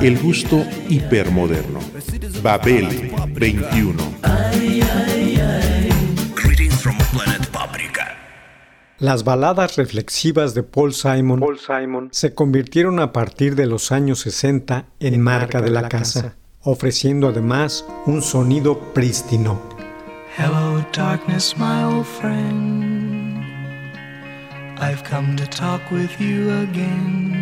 El gusto hipermoderno. Babel 21. Greetings from planet Paprika. Las baladas reflexivas de Paul Simon, se convirtieron a partir de los años 60 en marca de la casa, ofreciendo además un sonido prístino. Hello, darkness, my old friend. I've come to talk with you again.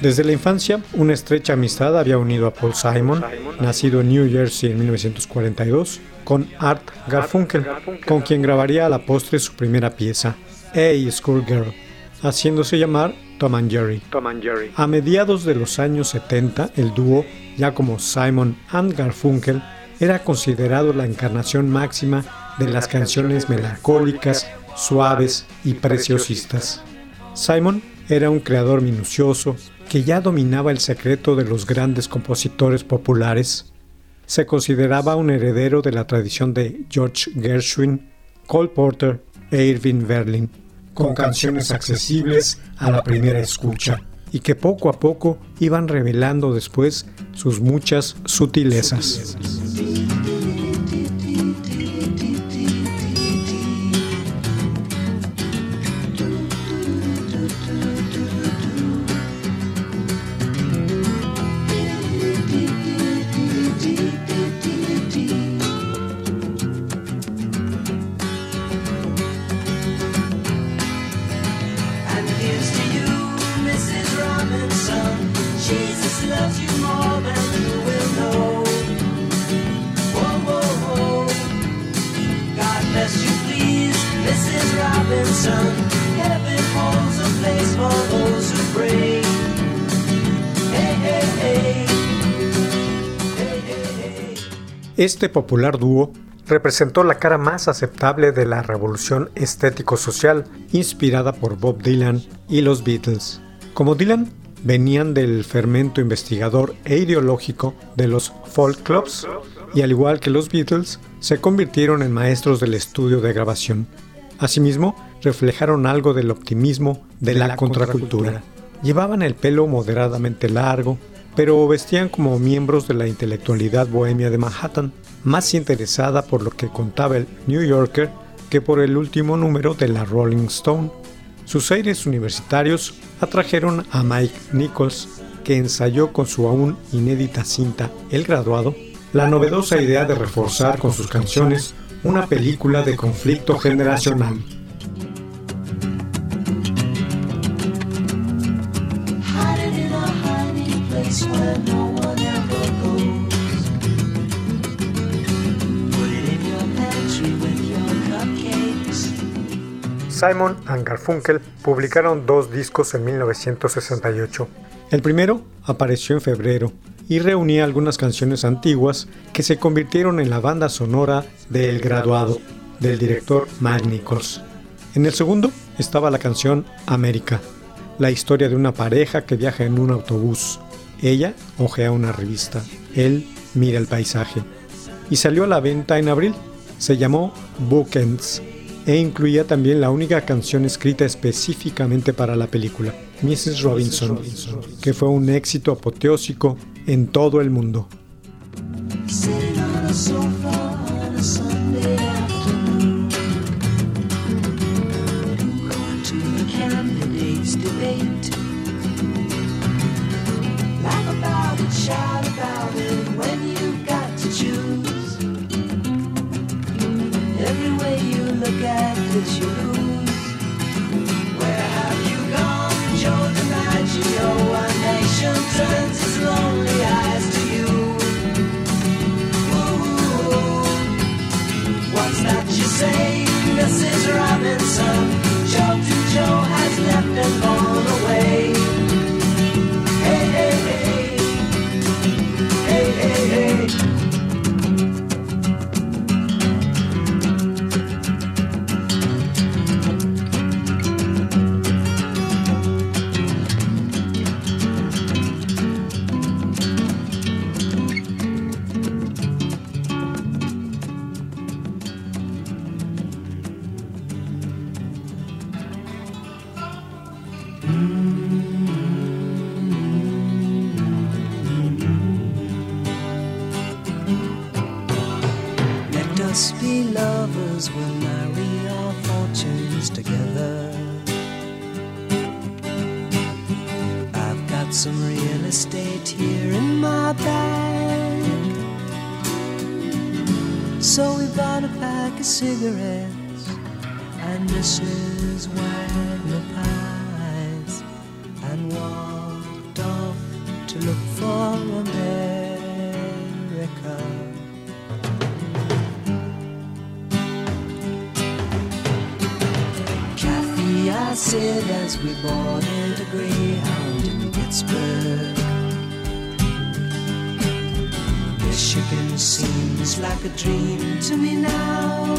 Desde la infancia, una estrecha amistad había unido a Paul Simon, nacido en New Jersey en 1942, con Art Garfunkel, con quien grabaría a la postre su primera pieza, Hey Schoolgirl, haciéndose llamar Tom and Jerry. A mediados de los años 70, el dúo, ya como Simon and Garfunkel, era considerado la encarnación máxima de las canciones melancólicas, suaves y preciosistas. Simon era un creador minucioso que ya dominaba el secreto de los grandes compositores populares. Se consideraba un heredero de la tradición de George Gershwin, Cole Porter e Irving Berlin, con canciones accesibles a la primera escucha y que poco a poco iban revelando después sus muchas sutilezas. And Este popular dúo representó la cara más aceptable de la revolución estético-social inspirada por Bob Dylan y los Beatles. Como Dylan, venían del fermento investigador e ideológico de los folk clubs y al igual que los Beatles, se convirtieron en maestros del estudio de grabación. Asimismo, reflejaron algo del optimismo de, la, la contracultura. Llevaban el pelo moderadamente largo, pero vestían como miembros de la intelectualidad bohemia de Manhattan, más interesada por lo que contaba el New Yorker que por el último número de la Rolling Stone. Sus aires universitarios atrajeron a Mike Nichols, que ensayó con su aún inédita cinta El Graduado la novedosa idea de reforzar con sus canciones una película de conflicto generacional. Simon and Garfunkel publicaron dos discos en 1968. El primero apareció en febrero y reunía algunas canciones antiguas que se convirtieron en la banda sonora de El Graduado, del director Mike Nichols. En el segundo estaba la canción América, la historia de una pareja que viaja en un autobús. Ella ojea una revista, él mira el paisaje. Y salió a la venta en abril. Se llamó Bookends e incluía también la única canción escrita específicamente para la película, Mrs. Robinson, que fue un éxito apoteósico en todo el mundo. Shout about it when you've got to choose. Every way you look at it, you lose. Where have you gone, Joe DiMaggio? A nation turns its lonely eyes to you. Ooh, what's that you say, Mrs. Robinson? Joe to Joe has left and gone cigarettes and Mrs. Wagner pies and walked off to look for America. Kathy, I said as we boarded a Greyhound in Pittsburgh. Michigan seems like a dream to me now.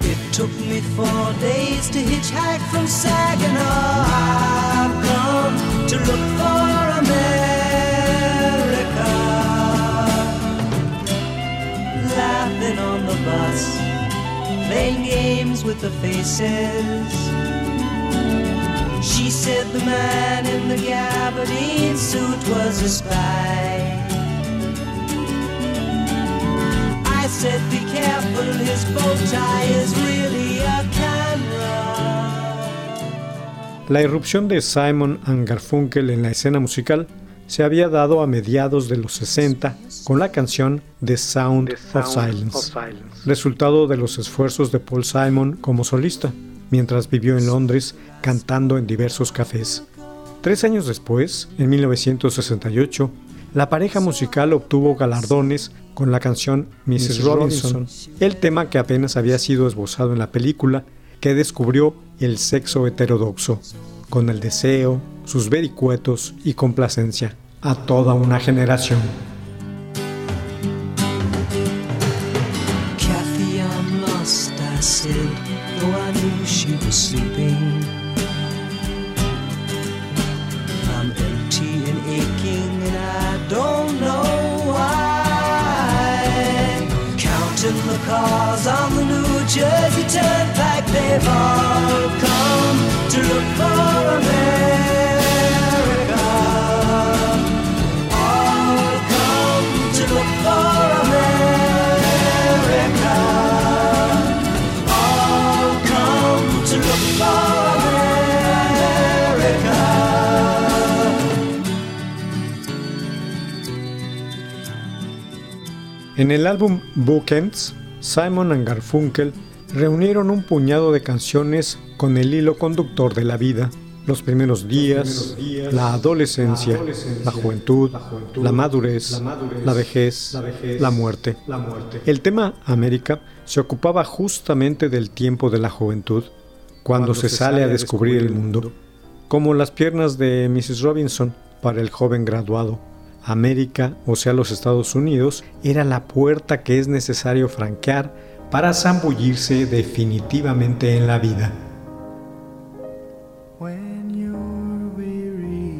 It took me four days to hitchhike from Saginaw. I've come to look for America. Laughing on the bus playing games with the faces. She said the man in the gabardine suit was a spy. Said, be careful, his bow tie is really a camera. La irrupción de Simon and Garfunkel en la escena musical se había dado a mediados de los 60 con la canción The Sound, of, Silence, resultado de los esfuerzos de Paul Simon como solista, mientras vivió en Londres cantando en diversos cafés. Tres años después, en 1968, la pareja musical obtuvo galardones con la canción Mrs. Robinson, el tema que apenas había sido esbozado en la película que descubrió el sexo heterodoxo, con el deseo, sus vericuetos y complacencia a toda una generación. Kathy, I'm lost, I said, though I knew she was sleeping. Jersey Turnpike. They've all come to look for America. All come to look for. En el álbum Bookends, Simon and Garfunkel reunieron un puñado de canciones con el hilo conductor de la vida, los primeros días, la adolescencia, la juventud, la madurez, la vejez, la muerte. El tema América se ocupaba justamente del tiempo de la juventud, cuando se sale a descubrir el mundo, como las piernas de Mrs. Robinson para el joven graduado. América, o sea los Estados Unidos, era la puerta que es necesario franquear para zambullirse definitivamente en la vida. when you're weary,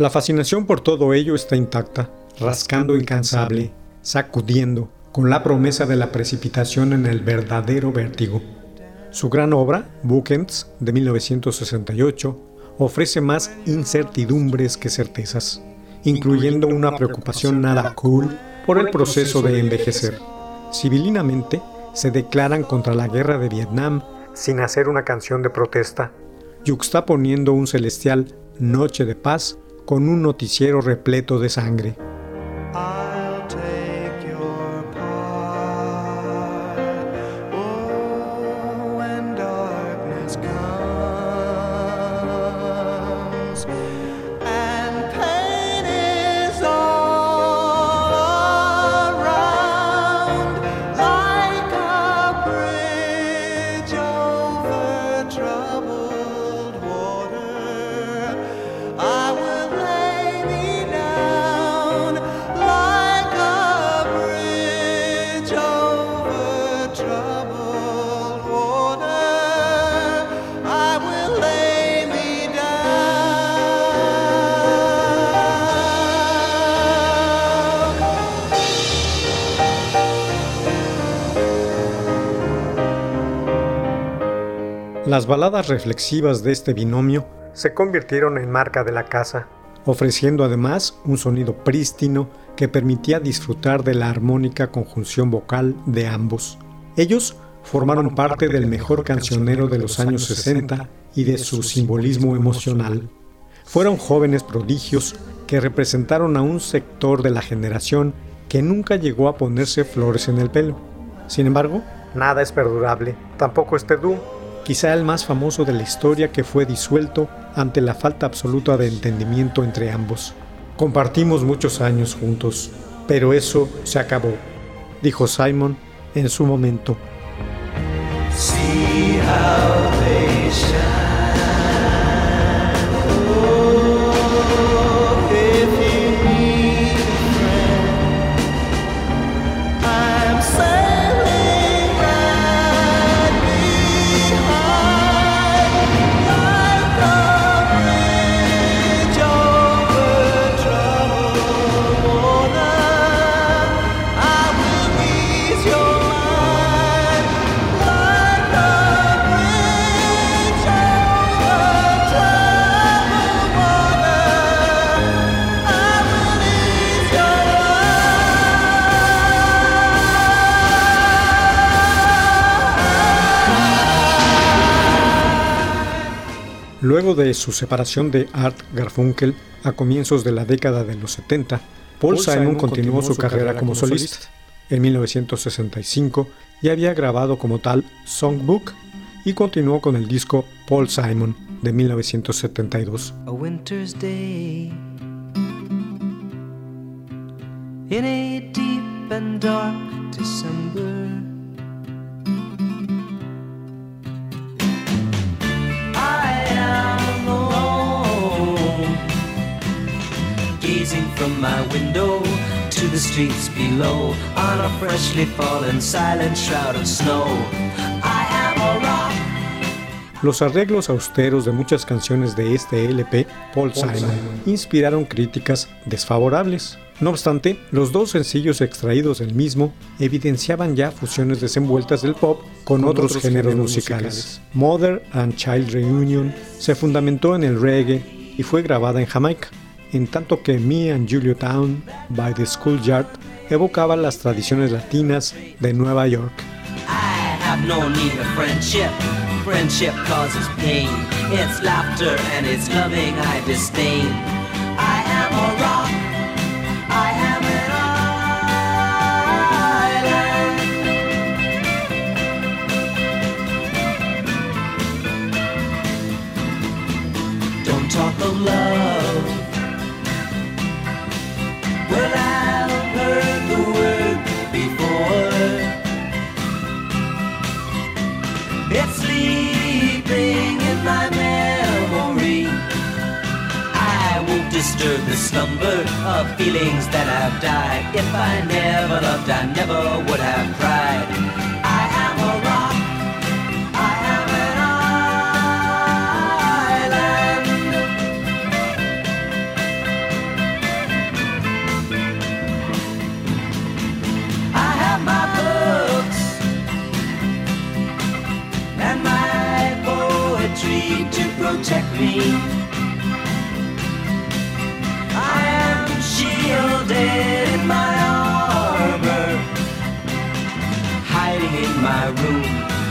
La fascinación por todo ello está intacta, rascando incansable, sacudiendo, con la promesa de la precipitación en el verdadero vértigo. Su gran obra, Bookends, de 1968, ofrece más incertidumbres que certezas, incluyendo una preocupación nada cool por el proceso de envejecer. Civilinamente, se declaran contra la guerra de Vietnam sin hacer una canción de protesta, yuxtaponiendo un celestial Noche de Paz con un noticiero repleto de sangre. Las baladas reflexivas de este binomio se convirtieron en marca de la casa, ofreciendo además un sonido prístino que permitía disfrutar de la armónica conjunción vocal de ambos. Ellos formaron parte del mejor cancionero de los años 60 y de su simbolismo emocional. Fueron jóvenes prodigios que representaron a un sector de la generación que nunca llegó a ponerse flores en el pelo. Sin embargo, nada es perdurable, tampoco este dúo, quizá el más famoso de la historia que fue disuelto ante la falta absoluta de entendimiento entre ambos. Compartimos muchos años juntos, pero eso se acabó, dijo Simon en su momento. Luego de su separación de Art Garfunkel a comienzos de la década de los 70, Paul, Simon, continuó, su carrera como solista. En 1965 ya había grabado como tal Songbook y continuó con el disco Paul Simon de 1972. a winter's day in a deep and dark December. From my window to the streets below on a freshly fallen silent shroud of snow. I am a rock. Los arreglos austeros de muchas canciones de este LP, Paul Simon, inspiraron críticas desfavorables. No obstante, los dos sencillos extraídos del mismo evidenciaban ya fusiones desenvueltas del pop con, otros, géneros, musicales. Mother and Child Reunion se fundamentó en el reggae y fue grabada en Jamaica, en tanto que Me and Julio Town by the Schoolyard evocaba las tradiciones latinas de Nueva York. I disturb the slumber of feelings that have died. If I never loved, I never would have cried. I am a rock. I am an island. I have my books and my poetry to protect me. Shielded in my armor, hiding in my room,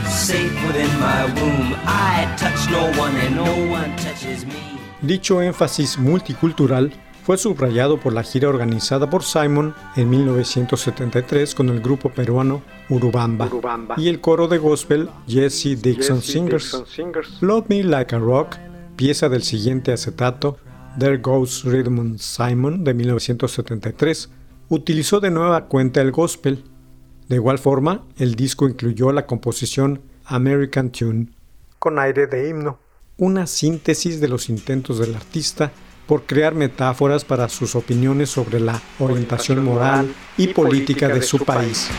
safe within my womb. I touch no one and no one touches me. Dicho énfasis multicultural fue subrayado por la gira organizada por Simon en 1973 con el grupo peruano Urubamba, y el coro de gospel Jesse Dixon Singers. Love Me Like a Rock, pieza del siguiente acetato, There Goes and Simon de 1973, utilizó de nueva cuenta el gospel. De igual forma, el disco incluyó la composición American Tune, con aire de himno, una síntesis de los intentos del artista por crear metáforas para sus opiniones sobre la orientación moral y política de su país.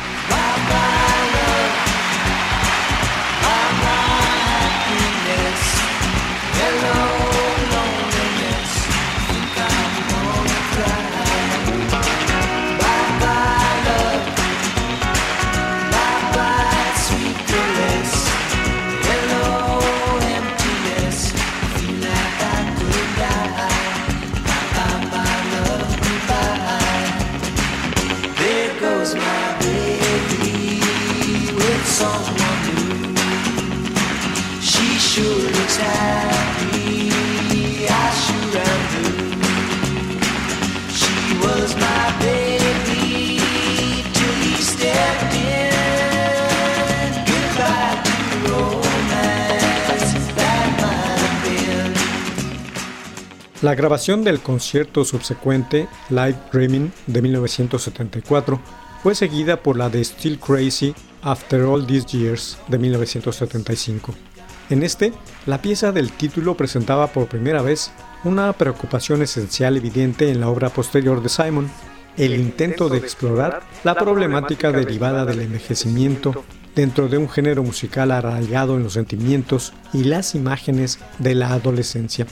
La grabación del concierto subsecuente, Live Dreaming, de 1974, fue seguida por la de Still Crazy After All These Years, de 1975. En este, la pieza del título presentaba por primera vez una preocupación esencial evidente en la obra posterior de Simon, el intento de explorar la problemática derivada del envejecimiento dentro de un género musical arraigado en los sentimientos y las imágenes de la adolescencia.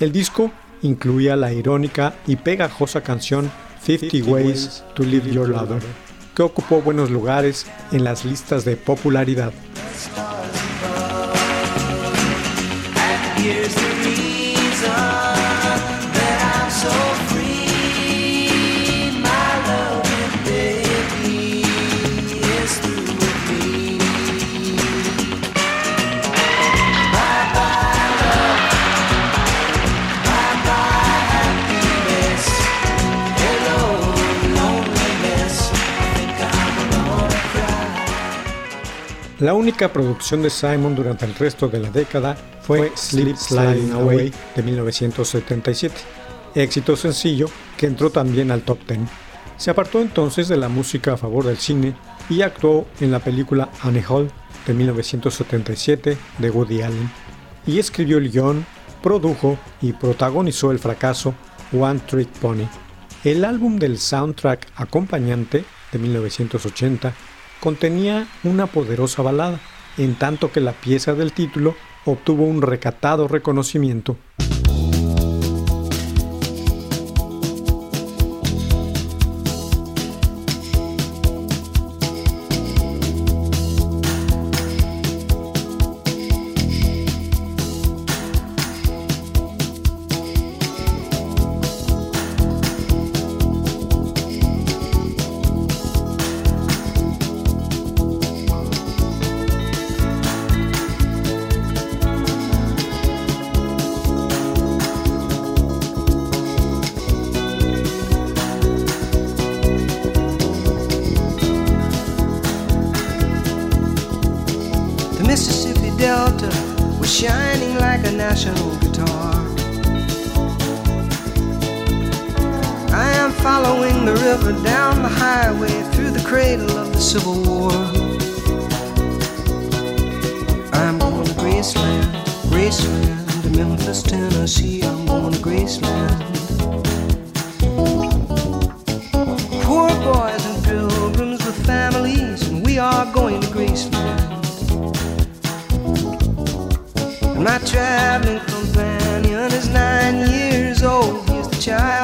El disco incluía la irónica y pegajosa canción 50 Ways to Live Your Lover, que ocupó buenos lugares en las listas de popularidad. years La única producción de Simon durante el resto de la década fue Sleep Sliding Away de 1977, éxito sencillo que entró también al top 10. Se apartó entonces de la música a favor del cine y actuó en la película Annie Hall de 1977 de Woody Allen y escribió el guion, produjo y protagonizó el fracaso One Trick Pony. El álbum del soundtrack acompañante de 1980 contenía una poderosa balada, en tanto que la pieza del título obtuvo un recatado reconocimiento following the river down the highway through the cradle of the Civil War. I'm going to Graceland, Graceland, to Memphis, Tennessee. I'm going to Graceland. Poor boys and pilgrims with families, and we are going to Graceland. And my traveling companion is nine years old. He's the child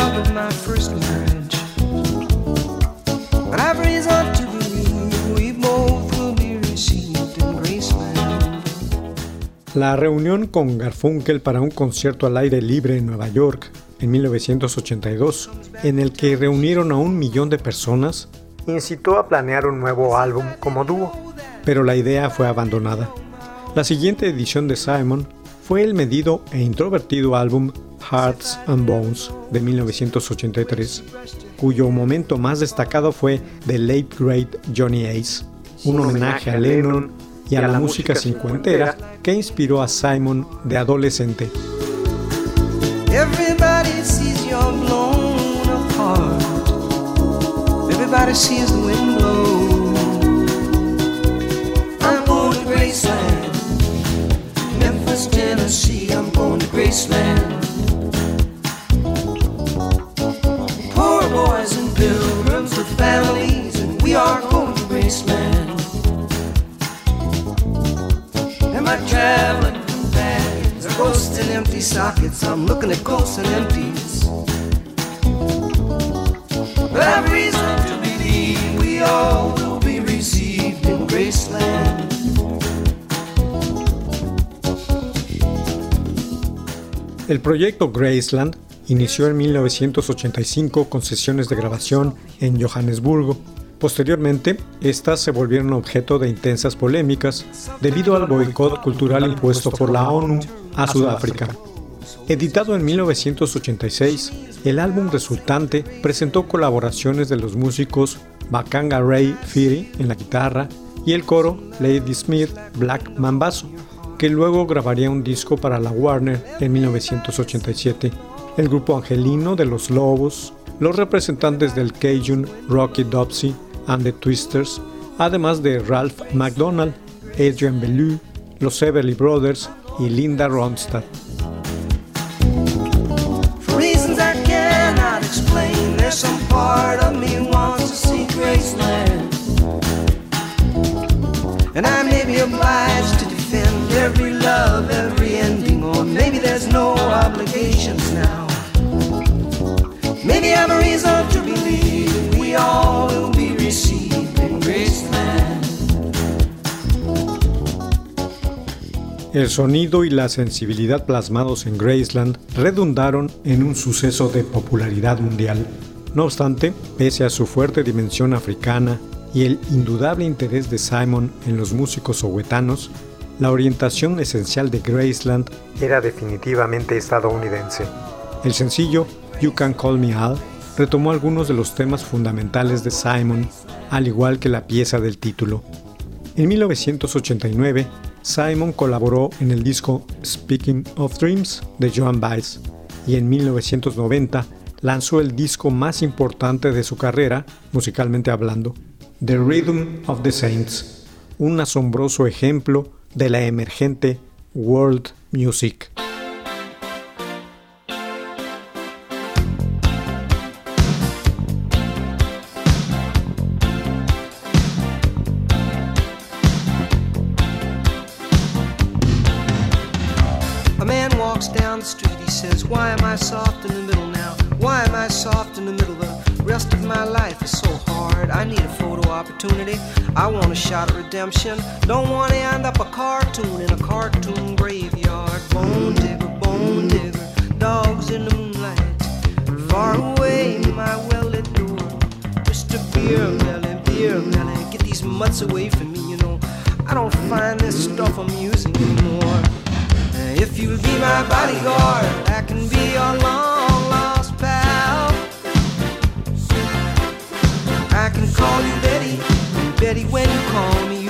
La reunión con Garfunkel para un concierto al aire libre en Nueva York en 1982, en el que reunieron a un millón de personas, incitó a planear un nuevo álbum como dúo, pero la idea fue abandonada. La siguiente edición de Simon fue el medido e introvertido álbum Hearts and Bones de 1983, cuyo momento más destacado fue The Late Great Johnny Ace, un homenaje a Lennon y a la música cincuentera que inspiró a Simon de adolescente. Everybody sees you're blown apart. Everybody sees the wind blow. I'm going to Graceland, Memphis, Tennessee. I'm going to Graceland. Families, and we are going to Graceland. And my traveling companions are ghosts and empty sockets. I'm looking at ghosts and empties. But I've reason to believe we all will be received in Graceland. El proyecto Graceland inició en 1985 con sesiones de grabación en Johannesburgo. Posteriormente, estas se volvieron objeto de intensas polémicas debido al boicot cultural impuesto por la ONU a Sudáfrica. Editado en 1986, el álbum resultante presentó colaboraciones de los músicos Bakanga Ray Firi en la guitarra y el coro Lady Smith Black Mambazo, que luego grabaría un disco para la Warner en 1987. El grupo angelino de los Lobos, los representantes del Cajun Rocky Dopsy and the Twisters, además de Ralph McDonald, Adrian Belew, los Everly Brothers y Linda Ronstadt. El sonido y la sensibilidad plasmados en Graceland redundaron en un suceso de popularidad mundial. No obstante, pese a su fuerte dimensión africana y el indudable interés de Simon en los músicos sohuetanos, la orientación esencial de Graceland era definitivamente estadounidense. El sencillo You Can Call Me Al retomó algunos de los temas fundamentales de Simon, al igual que la pieza del título. En 1989, Simon colaboró en el disco Speaking of Dreams de Joan Baez y en 1990 lanzó el disco más importante de su carrera, musicalmente hablando, The Rhythm of the Saints, un asombroso ejemplo de la emergente world music. Redemption. Don't want to end up a cartoon in a cartoon graveyard. Bone digger, bone digger, dogs in the moonlight. Far away, my well lit door. Mr. Beer Melly, Beer Melly, get these mutts away from me, you know. I don't find this stuff amusing anymore. If you'll be my bodyguard, I can be your long lost pal. I can call you Betty, Betty, when you call me,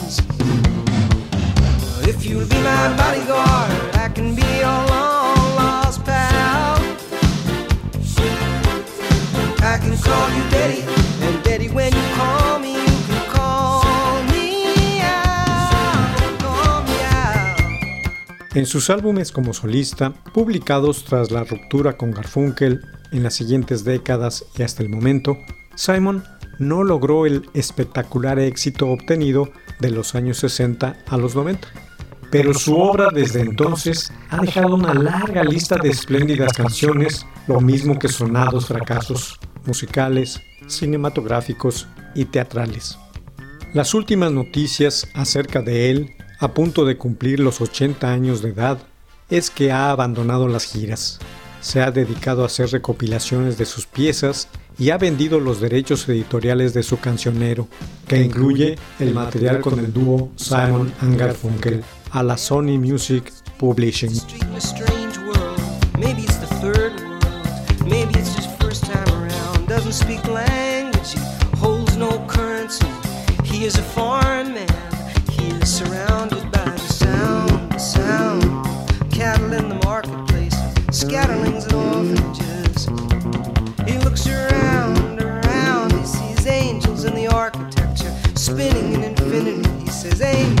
If you'll be my bodyguard, I can be your lost pal. En sus álbumes como solista, publicados tras la ruptura con Garfunkel en las siguientes décadas y hasta el momento, Simon no logró el espectacular éxito obtenido de los años 60 a los 90. Pero su obra desde entonces ha dejado una larga lista de espléndidas canciones, lo mismo que sonados fracasos musicales, cinematográficos y teatrales. Las últimas noticias acerca de él, a punto de cumplir los 80 años de edad, es que ha abandonado las giras. Se ha dedicado a hacer recopilaciones de sus piezas y ha vendido los derechos editoriales de su cancionero, que incluye el material con el dúo Simon and Garfunkel, a la Sony Music Publishing. He holds no currency. He is a foreign man. He is surrounded by the sound, the sound. Cattle in the marketplace. Scatterlings and orphanages. He looks around, around. He sees angels in the architecture. Spinning in infinity. He says.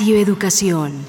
Radio Educación.